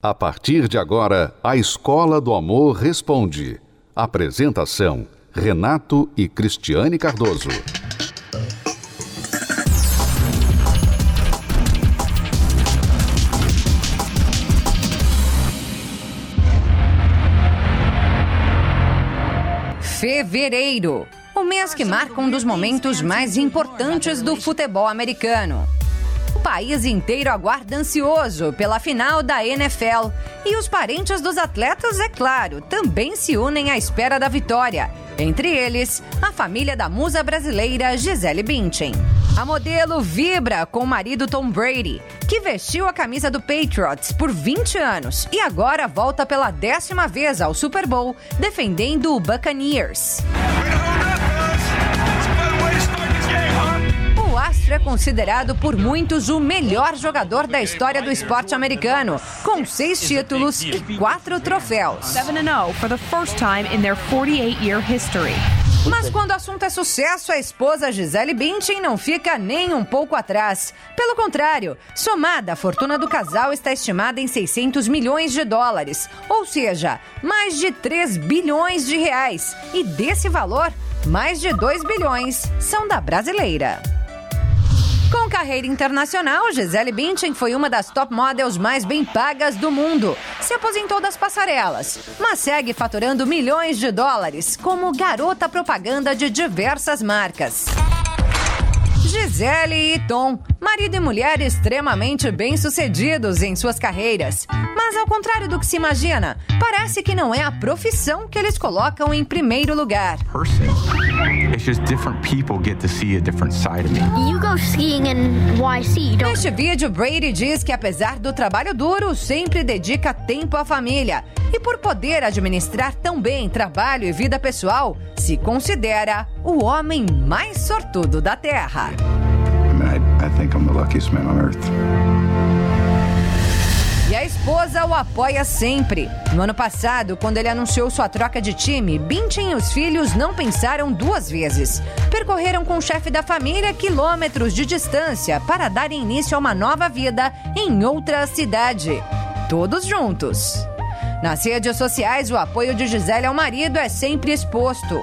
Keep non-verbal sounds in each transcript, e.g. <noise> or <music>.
A partir de agora, a Escola do Amor Responde. Apresentação: Renato e Cristiane Cardoso. Fevereiro o mês que marca um dos momentos mais importantes do futebol americano. O país inteiro aguarda ansioso pela final da NFL. E os parentes dos atletas, é claro, também se unem à espera da vitória. Entre eles, a família da musa brasileira Gisele Bündchen. A modelo vibra com o marido Tom Brady, que vestiu a camisa do Patriots por 20 anos e agora volta pela décima vez ao Super Bowl defendendo o Buccaneers. É considerado por muitos o melhor jogador da história do esporte americano, com seis títulos e quatro troféus. 7-0 for the first time in their 48-year history. Mas quando o assunto é sucesso, a esposa Gisele Bündchen não fica nem um pouco atrás. Pelo contrário, somada, a fortuna do casal está estimada em 600 milhões de dólares, ou seja, mais de 3 bilhões de reais. E desse valor, mais de 2 bilhões são da brasileira. Com carreira internacional, Gisele Bündchen foi uma das top models mais bem pagas do mundo. Se aposentou das passarelas, mas segue faturando milhões de dólares como garota propaganda de diversas marcas. Gisele e Tom, marido e mulher extremamente bem-sucedidos em suas carreiras. Mas ao contrário do que se imagina, parece que não é a profissão que eles colocam em primeiro lugar. Neste vídeo, Brady diz que apesar do trabalho duro, sempre dedica tempo à família. E por poder administrar tão bem trabalho e vida pessoal, se considera o homem mais sortudo da Terra. E a esposa o apoia sempre. No ano passado, quando ele anunciou sua troca de time, Bintin e os filhos não pensaram duas vezes. Percorreram com o chefe da família quilômetros de distância para dar início a uma nova vida em outra cidade. Todos juntos. Nas redes sociais, o apoio de Gisele ao marido é sempre exposto.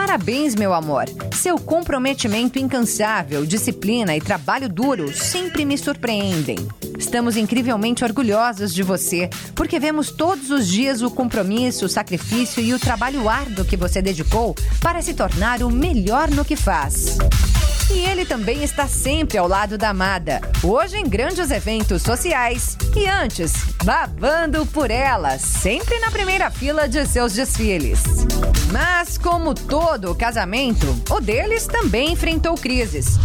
Parabéns, meu amor. Seu comprometimento incansável, disciplina e trabalho duro sempre me surpreendem. Estamos incrivelmente orgulhosos de você, porque vemos todos os dias o compromisso, o sacrifício e o trabalho árduo que você dedicou para se tornar o melhor no que faz. E ele também está sempre ao lado da amada, hoje em grandes eventos sociais e antes, babando por ela, sempre na primeira fila de seus desfiles. Mas, como todo casamento, o deles também enfrentou crises.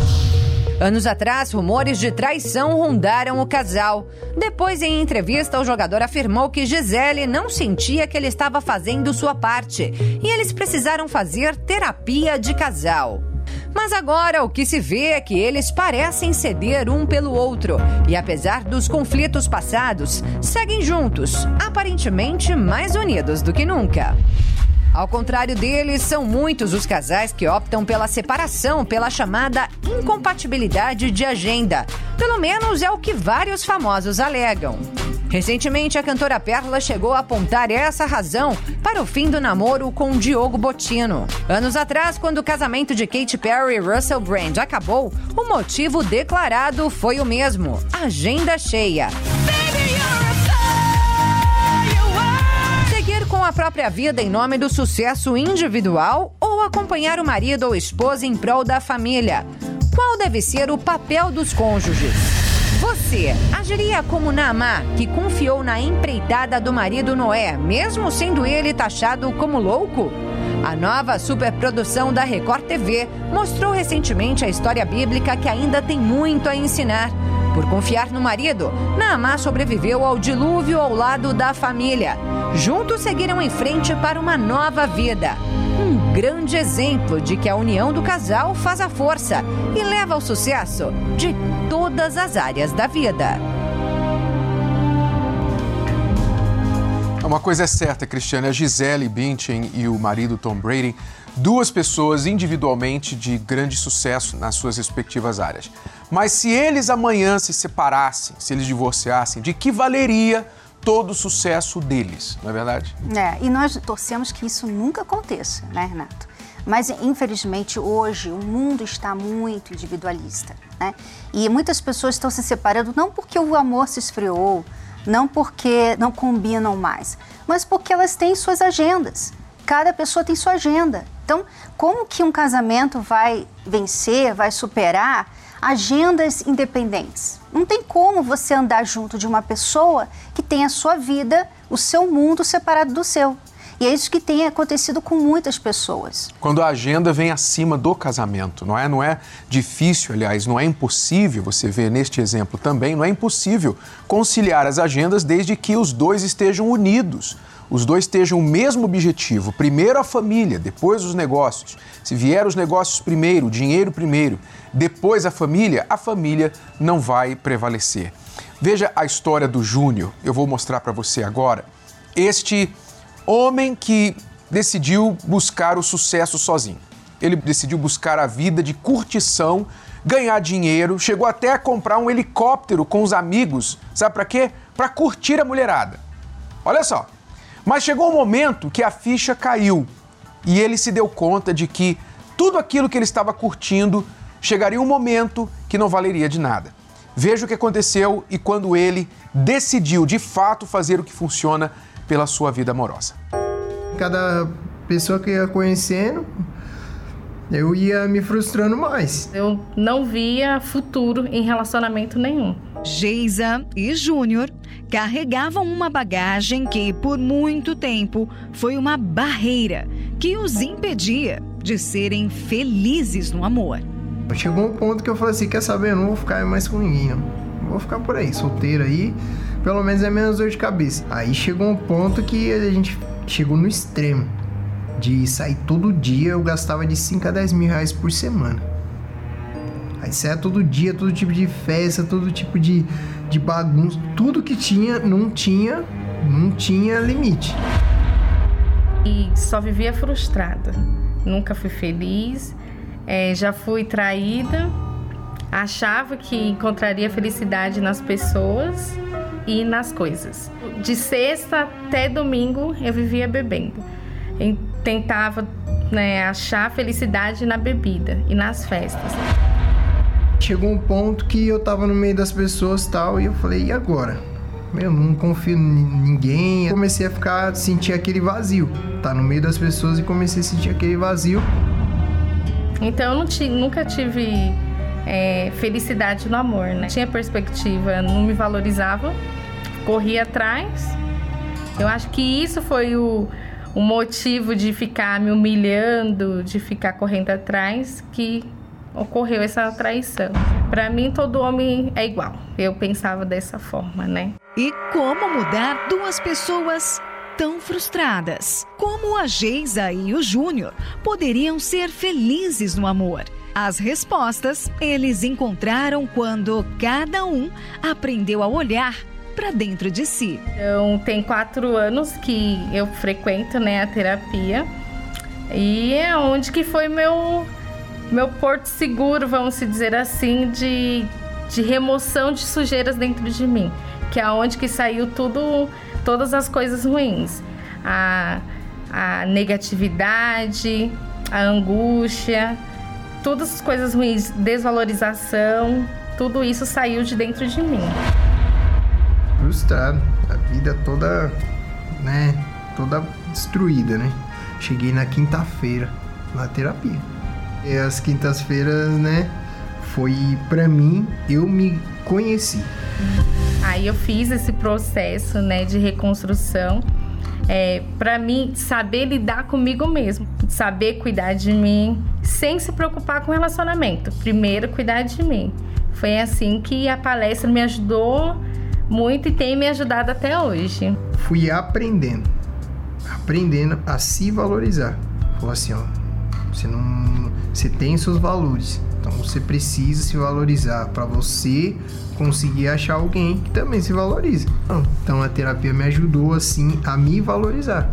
Anos atrás, rumores de traição rondaram o casal. Depois, em entrevista, o jogador afirmou que Gisele não sentia que ele estava fazendo sua parte e eles precisaram fazer terapia de casal. Mas agora o que se vê é que eles parecem ceder um pelo outro e, apesar dos conflitos passados, seguem juntos, aparentemente mais unidos do que nunca. Ao contrário deles, são muitos os casais que optam pela separação pela chamada incompatibilidade de agenda. Pelo menos é o que vários famosos alegam. Recentemente, a cantora Perla chegou a apontar essa razão para o fim do namoro com Diogo Botino. Anos atrás, quando o casamento de Katy Perry e Russell Brand acabou, o motivo declarado foi o mesmo: agenda cheia. Seguir com a própria vida em nome do sucesso individual ou acompanhar o marido ou esposa em prol da família? Qual deve ser o papel dos cônjuges? Você agiria como Naamá, que confiou na empreitada do marido Noé, mesmo sendo ele taxado como louco? A nova superprodução da Record TV mostrou recentemente a história bíblica que ainda tem muito a ensinar. Por confiar no marido, Naamá sobreviveu ao dilúvio ao lado da família. Juntos seguiram em frente para uma nova vida. Um grande exemplo de que a união do casal faz a força e leva ao sucesso de todas as áreas da vida. Uma coisa é certa, Cristiane, a Gisele Bündchen e o marido Tom Brady, duas pessoas individualmente de grande sucesso nas suas respectivas áreas. Mas se eles amanhã se separassem, se eles divorciassem, de que valeria todo o sucesso deles, não é verdade? É, e nós torcemos que isso nunca aconteça, né, Renato? Mas, infelizmente, hoje o mundo está muito individualista. Né? E muitas pessoas estão se separando não porque o amor se esfriou, não porque não combinam mais, mas porque elas têm suas agendas. Cada pessoa tem sua agenda. Então, como que um casamento vai vencer, vai superar agendas independentes? Não tem como você andar junto de uma pessoa que tem a sua vida, o seu mundo separado do seu. E é isso que tem acontecido com muitas pessoas. Quando a agenda vem acima do casamento, não é? Não é difícil, aliás, não é impossível, você vê neste exemplo também, não é impossível conciliar as agendas desde que os dois estejam unidos. Os dois estejam o mesmo objetivo. Primeiro a família, depois os negócios. Se vier os negócios primeiro, o dinheiro primeiro, depois a família, a família não vai prevalecer. Veja a história do Júnior. Eu vou mostrar para você agora. Este homem que decidiu buscar o sucesso sozinho. Ele decidiu buscar a vida de curtição, ganhar dinheiro, chegou até a comprar um helicóptero com os amigos. Sabe para quê? Para curtir a mulherada. Olha só. Mas chegou um momento que a ficha caiu e ele se deu conta de que tudo aquilo que ele estava curtindo chegaria um momento que não valeria de nada. Veja o que aconteceu e quando ele decidiu de fato fazer o que funciona pela sua vida amorosa. Cada pessoa que ia conhecendo, eu ia me frustrando mais. Eu não via futuro em relacionamento nenhum. Geisa e Júnior carregavam uma bagagem que, por muito tempo, foi uma barreira que os impedia de serem felizes no amor. Chegou um ponto que eu falei assim: quer saber? Eu não vou ficar mais com ninguém, não. Vou ficar por aí, solteiro aí pelo menos é menos dor de cabeça. Aí chegou um ponto que a gente chegou no extremo. De sair todo dia, eu gastava de 5 a 10 mil reais por semana. Aí saia todo dia, todo tipo de festa, todo tipo de, de bagunça. Tudo que tinha, não tinha, não tinha limite. E só vivia frustrada. Nunca fui feliz. É, já fui traída. Achava que encontraria felicidade nas pessoas e nas coisas. De sexta até domingo eu vivia bebendo. Eu tentava né, achar felicidade na bebida e nas festas. Chegou um ponto que eu tava no meio das pessoas tal e eu falei, e agora? Eu não confio em ninguém. Eu comecei a ficar, sentir aquele vazio. Tá no meio das pessoas e comecei a sentir aquele vazio. Então eu nunca tive é, felicidade no amor, né? Tinha perspectiva, não me valorizava, corria atrás. Eu acho que isso foi o, o motivo de ficar me humilhando, de ficar correndo atrás, que ocorreu essa traição. Para mim, todo homem é igual. Eu pensava dessa forma, né? E como mudar duas pessoas tão frustradas? Como a Geisa e o Júnior poderiam ser felizes no amor? As respostas eles encontraram quando cada um aprendeu a olhar para dentro de si. Então, tem quatro anos que eu frequento né, a terapia e é onde que foi meu, meu porto seguro, vamos dizer assim, de, de remoção de sujeiras dentro de mim, que é onde que saiu tudo, todas as coisas ruins. A, a negatividade, a angústia, todas as coisas ruins, desvalorização, tudo isso saiu de dentro de mim. Frustrado, a vida toda, né, toda destruída, né? Cheguei na quinta-feira na terapia. E as quintas-feiras, né, foi para mim, eu me conheci. Aí eu fiz esse processo, né, de reconstrução é, para mim saber lidar comigo mesmo, saber cuidar de mim, sem se preocupar com relacionamento. Primeiro, cuidar de mim. Foi assim que a palestra me ajudou muito e tem me ajudado até hoje. Fui aprendendo, aprendendo a se valorizar. Falou assim, ó, você não, você tem seus valores. Então você precisa se valorizar para você conseguir achar alguém que também se valorize. Então a terapia me ajudou assim a me valorizar,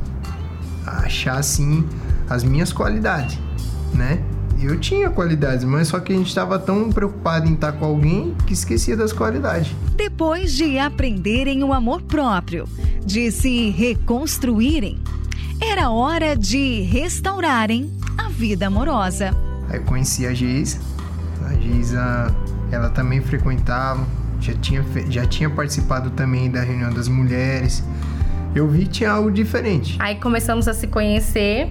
a achar assim as minhas qualidades, né? Eu tinha qualidades, mas só que a gente estava tão preocupado em estar com alguém que esquecia das qualidades. Depois de aprenderem o amor próprio, de se reconstruírem, era hora de restaurarem a vida amorosa. Aí conheci a Geisa. A Geisa, ela também frequentava, já tinha, já tinha participado também da reunião das mulheres. Eu vi que tinha algo diferente. Aí começamos a se conhecer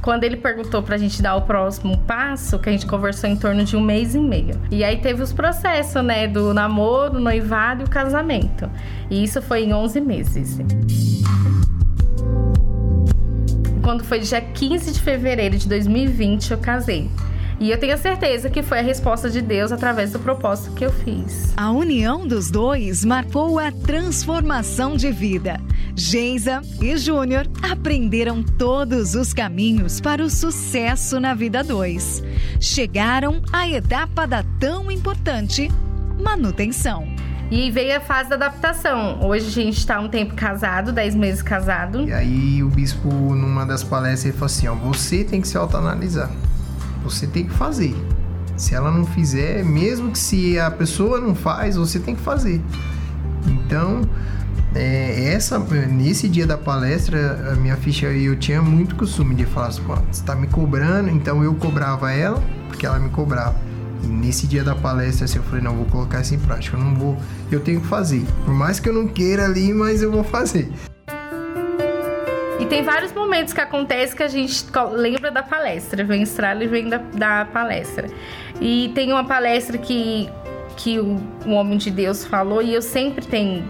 quando ele perguntou pra gente dar o próximo passo, que a gente conversou em torno de um mês e meio. E aí teve os processos, né, do namoro, noivado e o casamento. E isso foi em 11 meses. Quando foi dia 15 de fevereiro de 2020, eu casei. E eu tenho certeza que foi a resposta de Deus através do propósito que eu fiz. A união dos dois marcou a transformação de vida. Geisa e Júnior aprenderam todos os caminhos para o sucesso na vida dois. Chegaram à etapa da tão importante manutenção. E veio a fase da adaptação. Hoje a gente está um tempo casado, 10 meses casado. E aí o bispo, numa das palestras, ele falou assim: ó, você tem que se autoanalisar você tem que fazer. Se ela não fizer, mesmo que se a pessoa não faz, você tem que fazer. Então, é, essa nesse dia da palestra, a minha ficha eu tinha muito costume de falar assim, você está me cobrando, então eu cobrava ela, porque ela me cobrava. E nesse dia da palestra, assim, eu falei, não, vou colocar isso em prática, eu não vou, eu tenho que fazer. Por mais que eu não queira ali, mas eu vou fazer. E tem vários momentos que acontece que a gente lembra da palestra, vem estrala e vem da, da palestra. E tem uma palestra que, que o, o homem de Deus falou e eu sempre tenho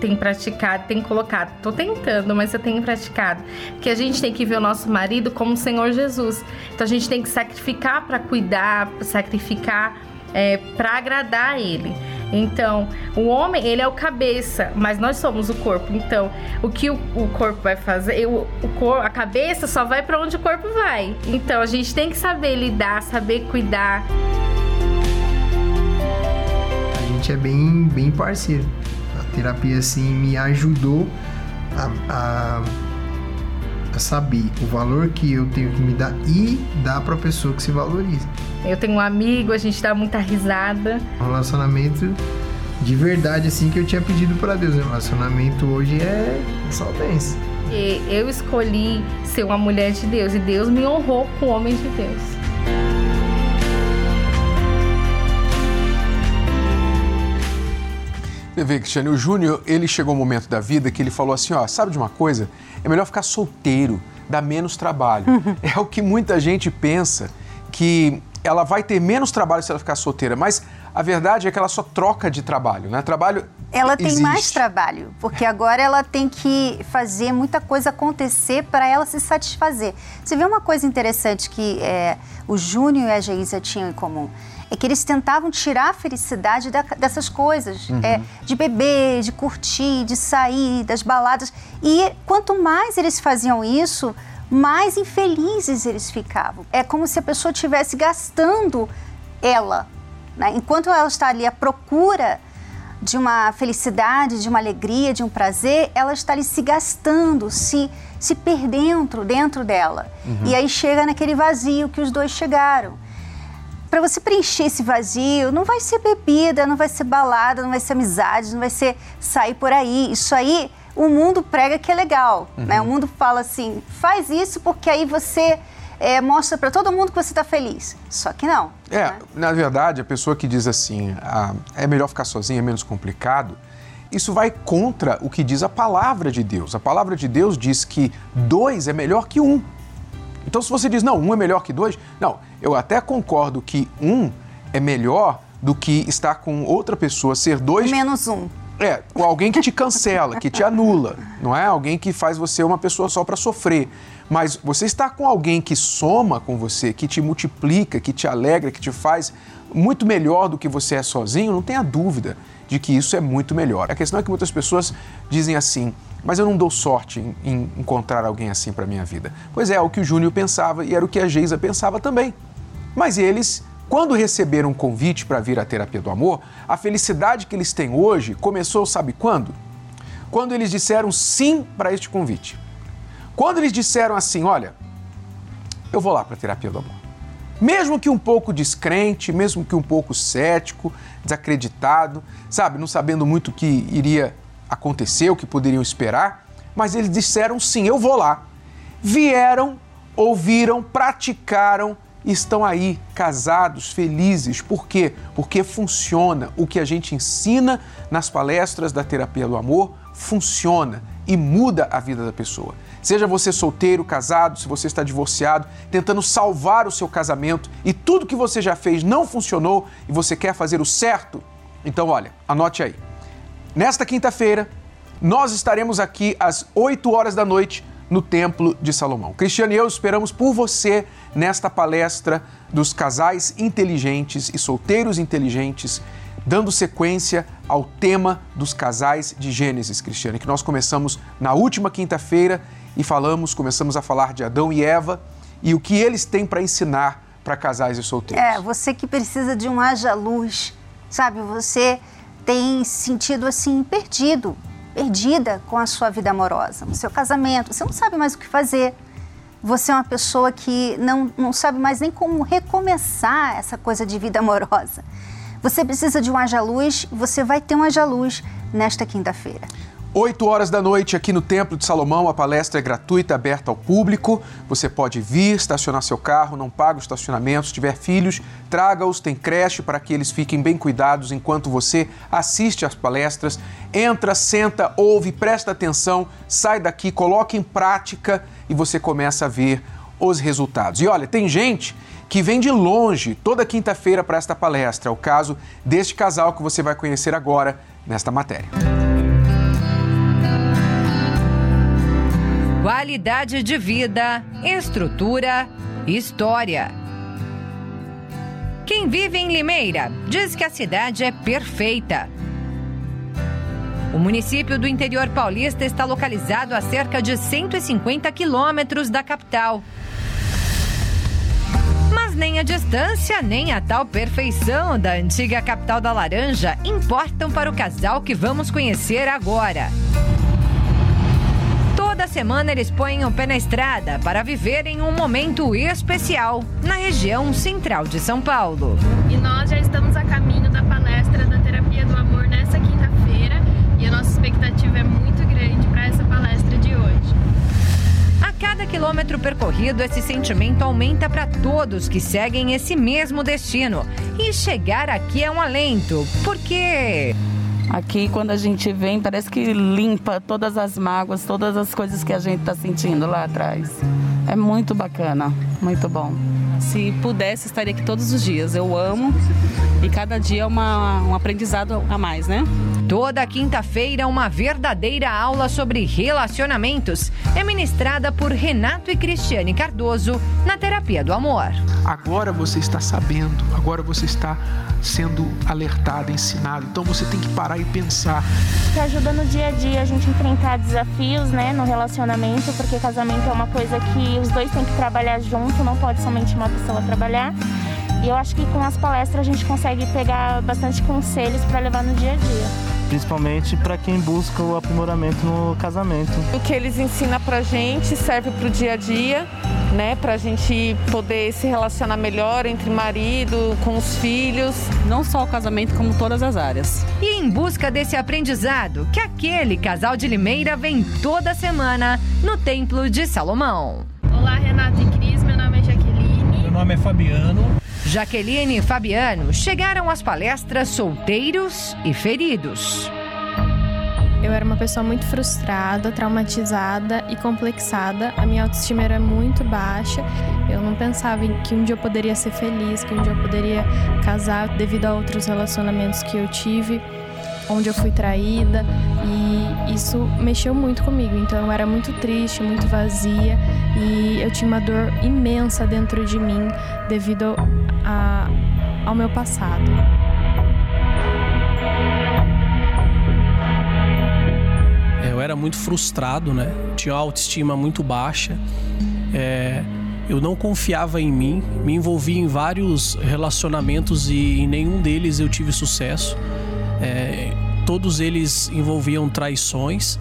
tenho praticado, tenho colocado. Tô tentando, mas eu tenho praticado. Que a gente tem que ver o nosso marido como o Senhor Jesus. Então a gente tem que sacrificar para cuidar, sacrificar é, para agradar a Ele. Então, o homem, ele é o cabeça, mas nós somos o corpo. Então, o que o, o corpo vai fazer? O, o cor, a cabeça só vai para onde o corpo vai. Então, a gente tem que saber lidar, saber cuidar. A gente é bem, bem parceiro. A terapia, assim, me ajudou a, a a saber o valor que eu tenho que me dar e dar para a pessoa que se valoriza. Eu tenho um amigo, a gente dá muita risada. Um relacionamento de verdade assim que eu tinha pedido para Deus. O relacionamento hoje é só bênção. E eu escolhi ser uma mulher de Deus e Deus me honrou com o homem de Deus. Você vê, Cristiane, o Júnior, ele chegou um momento da vida que ele falou assim, ó, sabe de uma coisa? É melhor ficar solteiro, dá menos trabalho. Uhum. É o que muita gente pensa, que ela vai ter menos trabalho se ela ficar solteira, mas a verdade é que ela só troca de trabalho, né? Trabalho ela tem existe. mais trabalho, porque agora ela tem que fazer muita coisa acontecer para ela se satisfazer. Você vê uma coisa interessante que é, o Júnior e a Geisa tinham em comum é que eles tentavam tirar a felicidade da, dessas coisas, uhum. é, de beber, de curtir, de sair, das baladas. E quanto mais eles faziam isso, mais infelizes eles ficavam. É como se a pessoa estivesse gastando ela. Né? Enquanto ela está ali à procura de uma felicidade, de uma alegria, de um prazer, ela está ali se gastando, se, se perdendo dentro dela. Uhum. E aí chega naquele vazio que os dois chegaram para você preencher esse vazio, não vai ser bebida, não vai ser balada, não vai ser amizade, não vai ser sair por aí. Isso aí o mundo prega que é legal, uhum. né? O mundo fala assim, faz isso porque aí você é, mostra para todo mundo que você está feliz. Só que não. É, né? na verdade, a pessoa que diz assim, ah, é melhor ficar sozinha, é menos complicado, isso vai contra o que diz a palavra de Deus. A palavra de Deus diz que dois é melhor que um. Então, se você diz, não, um é melhor que dois, não, eu até concordo que um é melhor do que estar com outra pessoa, ser dois. Menos um. É, com alguém que te cancela, que te anula, não é? Alguém que faz você uma pessoa só para sofrer. Mas você está com alguém que soma com você, que te multiplica, que te alegra, que te faz muito melhor do que você é sozinho, não tenha dúvida de que isso é muito melhor. A questão é que muitas pessoas dizem assim: mas eu não dou sorte em, em encontrar alguém assim para minha vida. Pois é, é o que o Júnior pensava e era o que a Geisa pensava também. Mas eles quando receberam um convite para vir à terapia do amor, a felicidade que eles têm hoje começou, sabe quando? Quando eles disseram sim para este convite. Quando eles disseram assim: olha, eu vou lá para a terapia do amor. Mesmo que um pouco descrente, mesmo que um pouco cético, desacreditado, sabe, não sabendo muito o que iria acontecer, o que poderiam esperar, mas eles disseram sim, eu vou lá. Vieram, ouviram, praticaram estão aí casados, felizes. Por quê? Porque funciona. O que a gente ensina nas palestras da terapia do amor funciona e muda a vida da pessoa. Seja você solteiro, casado, se você está divorciado, tentando salvar o seu casamento e tudo que você já fez não funcionou e você quer fazer o certo, então olha, anote aí. Nesta quinta-feira, nós estaremos aqui às 8 horas da noite no Templo de Salomão. Cristiano e eu esperamos por você nesta palestra dos casais inteligentes e solteiros inteligentes, dando sequência ao tema dos casais de Gênesis, Cristiano, que nós começamos na última quinta-feira e falamos, começamos a falar de Adão e Eva e o que eles têm para ensinar para casais e solteiros. É, você que precisa de um haja luz, sabe? Você tem sentido assim perdido, perdida com a sua vida amorosa, no seu casamento, você não sabe mais o que fazer. Você é uma pessoa que não, não sabe mais nem como recomeçar essa coisa de vida amorosa. Você precisa de um haja luz, você vai ter um haja luz nesta quinta-feira. 8 horas da noite aqui no Templo de Salomão, a palestra é gratuita, aberta ao público. Você pode vir, estacionar seu carro, não paga o estacionamento. Se tiver filhos, traga-os, tem creche para que eles fiquem bem cuidados enquanto você assiste às palestras. Entra, senta, ouve, presta atenção, sai daqui, coloque em prática e você começa a ver os resultados. E olha, tem gente que vem de longe toda quinta-feira para esta palestra. É o caso deste casal que você vai conhecer agora nesta matéria. Qualidade de vida, estrutura, história. Quem vive em Limeira diz que a cidade é perfeita. O município do interior paulista está localizado a cerca de 150 quilômetros da capital. Mas nem a distância, nem a tal perfeição da antiga capital da Laranja importam para o casal que vamos conhecer agora. Toda semana eles põem o pé na estrada para viverem um momento especial na região central de São Paulo. E nós já estamos a caminho da palestra da Terapia do Amor nessa quinta-feira e a nossa expectativa é muito grande para essa palestra de hoje. A cada quilômetro percorrido, esse sentimento aumenta para todos que seguem esse mesmo destino. E chegar aqui é um alento, porque Aqui, quando a gente vem, parece que limpa todas as mágoas, todas as coisas que a gente está sentindo lá atrás. É muito bacana, muito bom. Se pudesse, estaria aqui todos os dias. Eu amo e cada dia é uma, um aprendizado a mais, né? Toda quinta-feira, uma verdadeira aula sobre relacionamentos é ministrada por Renato e Cristiane Cardoso na Terapia do Amor. Agora você está sabendo, agora você está sendo alertado, ensinado. Então você tem que parar e pensar. Que ajuda no dia a dia a gente enfrentar desafios, né, no relacionamento, porque casamento é uma coisa que os dois têm que trabalhar junto, não pode somente uma pessoa trabalhar. E eu acho que com as palestras a gente consegue pegar bastante conselhos para levar no dia a dia principalmente para quem busca o aprimoramento no casamento. O que eles ensinam para gente serve para o dia a dia, né? Para a gente poder se relacionar melhor entre marido, com os filhos. Não só o casamento, como todas as áreas. E em busca desse aprendizado, que aquele casal de Limeira vem toda semana no Templo de Salomão. Olá, Renata e Cris, meu nome é Jaqueline. Meu nome é Fabiano. Jaqueline e Fabiano chegaram às palestras solteiros e feridos. Eu era uma pessoa muito frustrada, traumatizada e complexada. A minha autoestima era muito baixa. Eu não pensava que um dia eu poderia ser feliz, que um dia eu poderia casar devido a outros relacionamentos que eu tive onde eu fui traída e isso mexeu muito comigo. Então eu era muito triste, muito vazia e eu tinha uma dor imensa dentro de mim devido a, ao meu passado. É, eu era muito frustrado, né? Tinha autoestima muito baixa. É, eu não confiava em mim, me envolvi em vários relacionamentos e em nenhum deles eu tive sucesso. É, todos eles envolviam traições.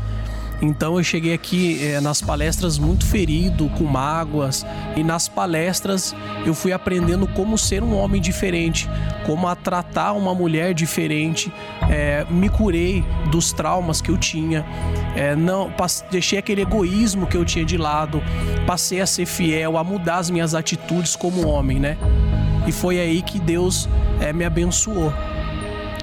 Então eu cheguei aqui é, nas palestras muito ferido, com mágoas, e nas palestras eu fui aprendendo como ser um homem diferente, como a tratar uma mulher diferente. É, me curei dos traumas que eu tinha, é, não deixei aquele egoísmo que eu tinha de lado, passei a ser fiel, a mudar as minhas atitudes como homem, né? E foi aí que Deus me abençoou.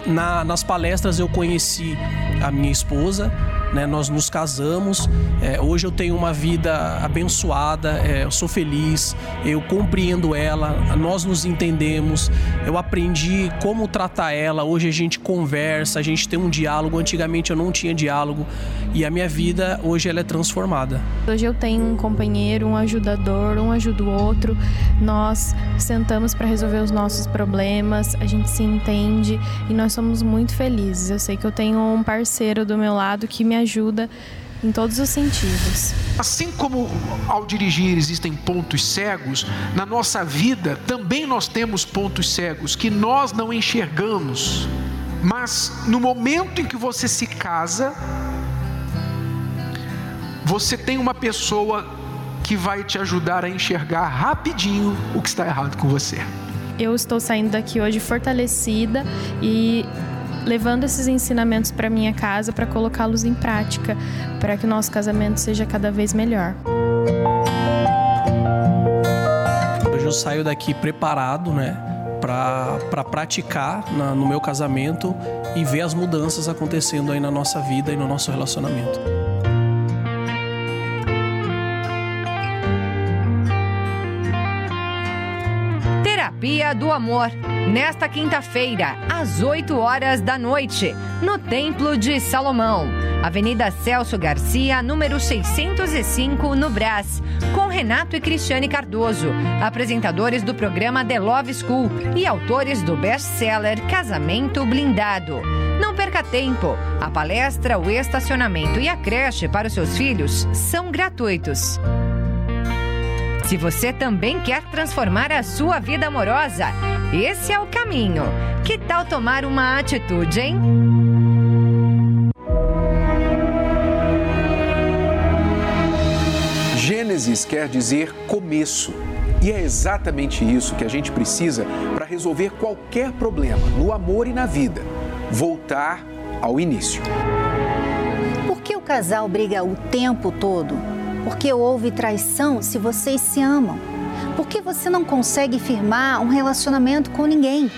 Na, nas palestras eu conheci a minha esposa, né? Nós nos casamos. É, hoje eu tenho uma vida abençoada, é, eu sou feliz, eu compreendo ela, nós nos entendemos. Eu aprendi como tratar ela. Hoje a gente conversa, a gente tem um diálogo. Antigamente eu não tinha diálogo e a minha vida hoje ela é transformada. Hoje eu tenho um companheiro, um ajudador, um ajuda o outro. Nós sentamos para resolver os nossos problemas, a gente se entende e nós somos muito felizes. Eu sei que eu tenho um parceiro do meu lado que me ajuda em todos os sentidos. Assim como ao dirigir existem pontos cegos, na nossa vida também nós temos pontos cegos que nós não enxergamos. Mas no momento em que você se casa, você tem uma pessoa que vai te ajudar a enxergar rapidinho o que está errado com você. Eu estou saindo daqui hoje fortalecida e levando esses ensinamentos para minha casa para colocá-los em prática, para que o nosso casamento seja cada vez melhor. Hoje eu saio daqui preparado, né? para praticar na, no meu casamento e ver as mudanças acontecendo aí na nossa vida e no nosso relacionamento. Terapia do Amor nesta quinta-feira, às 8 horas da noite, no Templo de Salomão, Avenida Celso Garcia, número 605, no Brás, com Renato e Cristiane Cardoso, apresentadores do programa The Love School e autores do best-seller Casamento Blindado. Não perca tempo. A palestra, o estacionamento e a creche para os seus filhos são gratuitos. Se você também quer transformar a sua vida amorosa, esse é o caminho. Que tal tomar uma atitude, hein? Gênesis quer dizer começo. E é exatamente isso que a gente precisa para resolver qualquer problema no amor e na vida: voltar ao início. Por que o casal briga o tempo todo? Porque houve traição se vocês se amam. Por que você não consegue firmar um relacionamento com ninguém?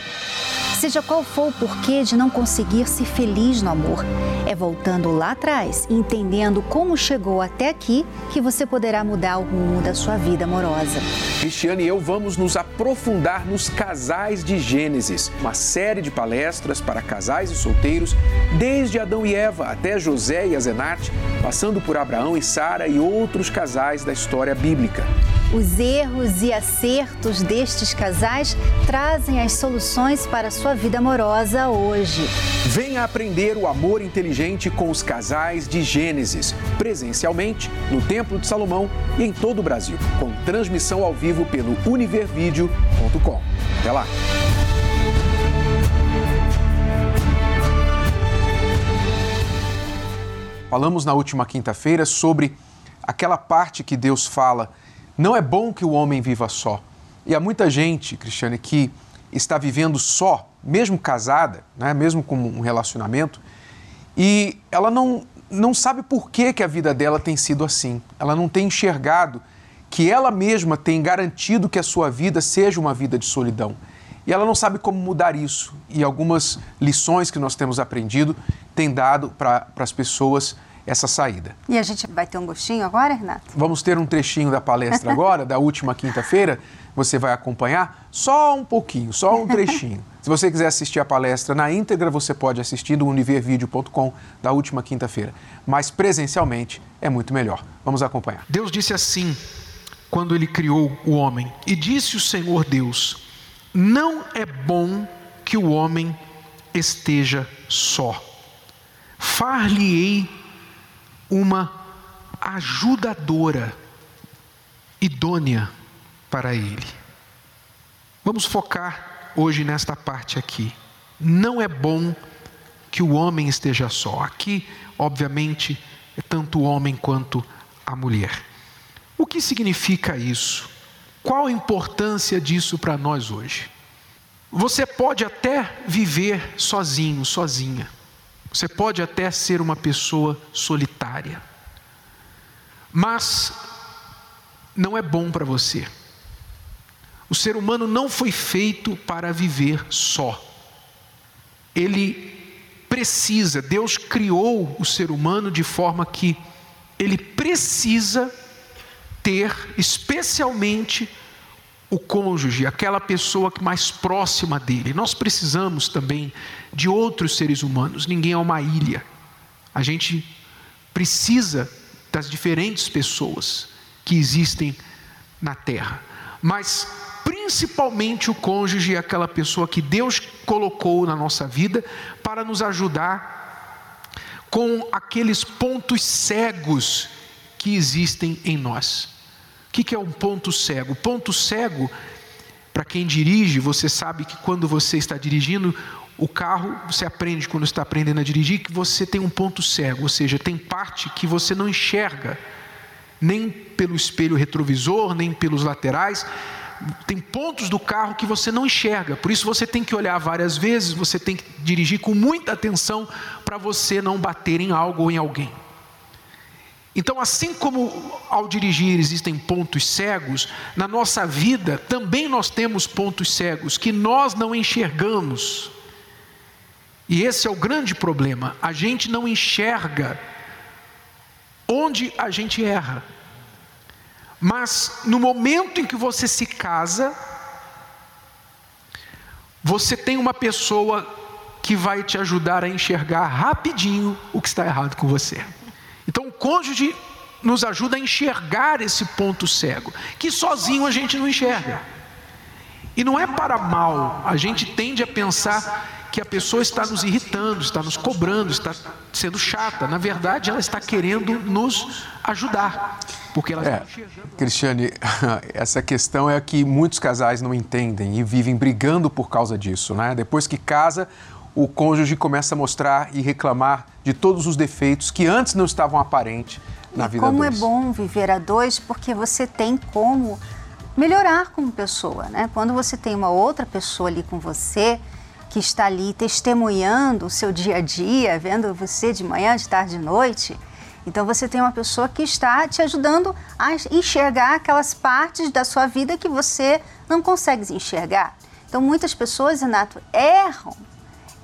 Seja qual for o porquê de não conseguir ser feliz no amor, é voltando lá atrás e entendendo como chegou até aqui que você poderá mudar o rumo da sua vida amorosa. Cristiane e eu vamos nos aprofundar nos casais de Gênesis, uma série de palestras para casais e solteiros, desde Adão e Eva até José e Azenate, passando por Abraão e Sara e outros casais da história bíblica. Os erros e acertos destes casais trazem as soluções para a sua vida amorosa hoje. Venha aprender o amor inteligente com os casais de Gênesis, presencialmente no Templo de Salomão e em todo o Brasil, com transmissão ao vivo pelo univervideo.com. Até lá! Falamos na última quinta-feira sobre aquela parte que Deus fala não é bom que o homem viva só. E há muita gente, Cristiane, que está vivendo só, mesmo casada, né, mesmo com um relacionamento, e ela não, não sabe por que, que a vida dela tem sido assim. Ela não tem enxergado que ela mesma tem garantido que a sua vida seja uma vida de solidão. E ela não sabe como mudar isso. E algumas lições que nós temos aprendido têm dado para as pessoas essa saída. E a gente vai ter um gostinho agora, Renato? Vamos ter um trechinho da palestra agora, da última quinta-feira. Você vai acompanhar só um pouquinho, só um trechinho. <laughs> Se você quiser assistir a palestra na íntegra, você pode assistir do univervideo.com da última quinta-feira. Mas presencialmente é muito melhor. Vamos acompanhar. Deus disse assim quando ele criou o homem: E disse o Senhor Deus: Não é bom que o homem esteja só. Far-lhe-ei uma ajudadora idônea para Ele. Vamos focar hoje nesta parte aqui. Não é bom que o homem esteja só. Aqui, obviamente, é tanto o homem quanto a mulher. O que significa isso? Qual a importância disso para nós hoje? Você pode até viver sozinho, sozinha. Você pode até ser uma pessoa solitária. Mas não é bom para você. O ser humano não foi feito para viver só. Ele precisa, Deus criou o ser humano de forma que ele precisa ter, especialmente, o cônjuge, aquela pessoa mais próxima dele. Nós precisamos também de outros seres humanos, ninguém é uma ilha. A gente precisa das diferentes pessoas que existem na terra, mas principalmente o cônjuge é aquela pessoa que Deus colocou na nossa vida para nos ajudar com aqueles pontos cegos que existem em nós. O que é um ponto cego? Ponto cego, para quem dirige, você sabe que quando você está dirigindo o carro, você aprende quando está aprendendo a dirigir que você tem um ponto cego, ou seja, tem parte que você não enxerga, nem pelo espelho retrovisor, nem pelos laterais. Tem pontos do carro que você não enxerga, por isso você tem que olhar várias vezes, você tem que dirigir com muita atenção para você não bater em algo ou em alguém. Então, assim como ao dirigir existem pontos cegos, na nossa vida também nós temos pontos cegos que nós não enxergamos. E esse é o grande problema. A gente não enxerga onde a gente erra. Mas no momento em que você se casa, você tem uma pessoa que vai te ajudar a enxergar rapidinho o que está errado com você. O cônjuge nos ajuda a enxergar esse ponto cego, que sozinho a gente não enxerga. E não é para mal, a gente tende a pensar que a pessoa está nos irritando, está nos cobrando, está sendo chata. Na verdade, ela está querendo nos ajudar. Porque ela é, Cristiane, <laughs> essa questão é que muitos casais não entendem e vivem brigando por causa disso. Né? Depois que casa, o cônjuge começa a mostrar e reclamar de todos os defeitos que antes não estavam aparentes na e vida como dois. é bom viver a dois, porque você tem como melhorar como pessoa, né? Quando você tem uma outra pessoa ali com você, que está ali testemunhando o seu dia a dia, vendo você de manhã, de tarde, de noite, então você tem uma pessoa que está te ajudando a enxergar aquelas partes da sua vida que você não consegue enxergar. Então muitas pessoas, Renato, erram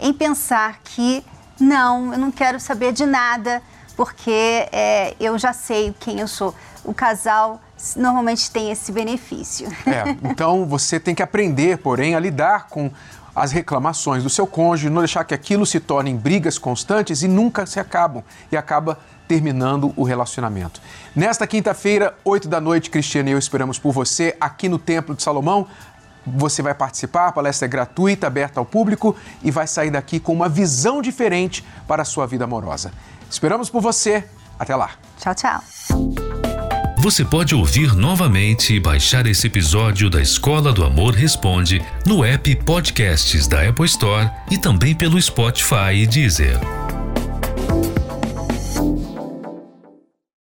em pensar que não, eu não quero saber de nada, porque é, eu já sei quem eu sou. O casal normalmente tem esse benefício. É, então você tem que aprender, porém, a lidar com as reclamações do seu cônjuge, não deixar que aquilo se torne brigas constantes e nunca se acabam e acaba terminando o relacionamento. Nesta quinta-feira, 8 da noite, Cristiane e eu esperamos por você aqui no Templo de Salomão. Você vai participar, a palestra é gratuita, aberta ao público e vai sair daqui com uma visão diferente para a sua vida amorosa. Esperamos por você. Até lá. Tchau, tchau. Você pode ouvir novamente e baixar esse episódio da Escola do Amor Responde no app Podcasts da Apple Store e também pelo Spotify e Deezer.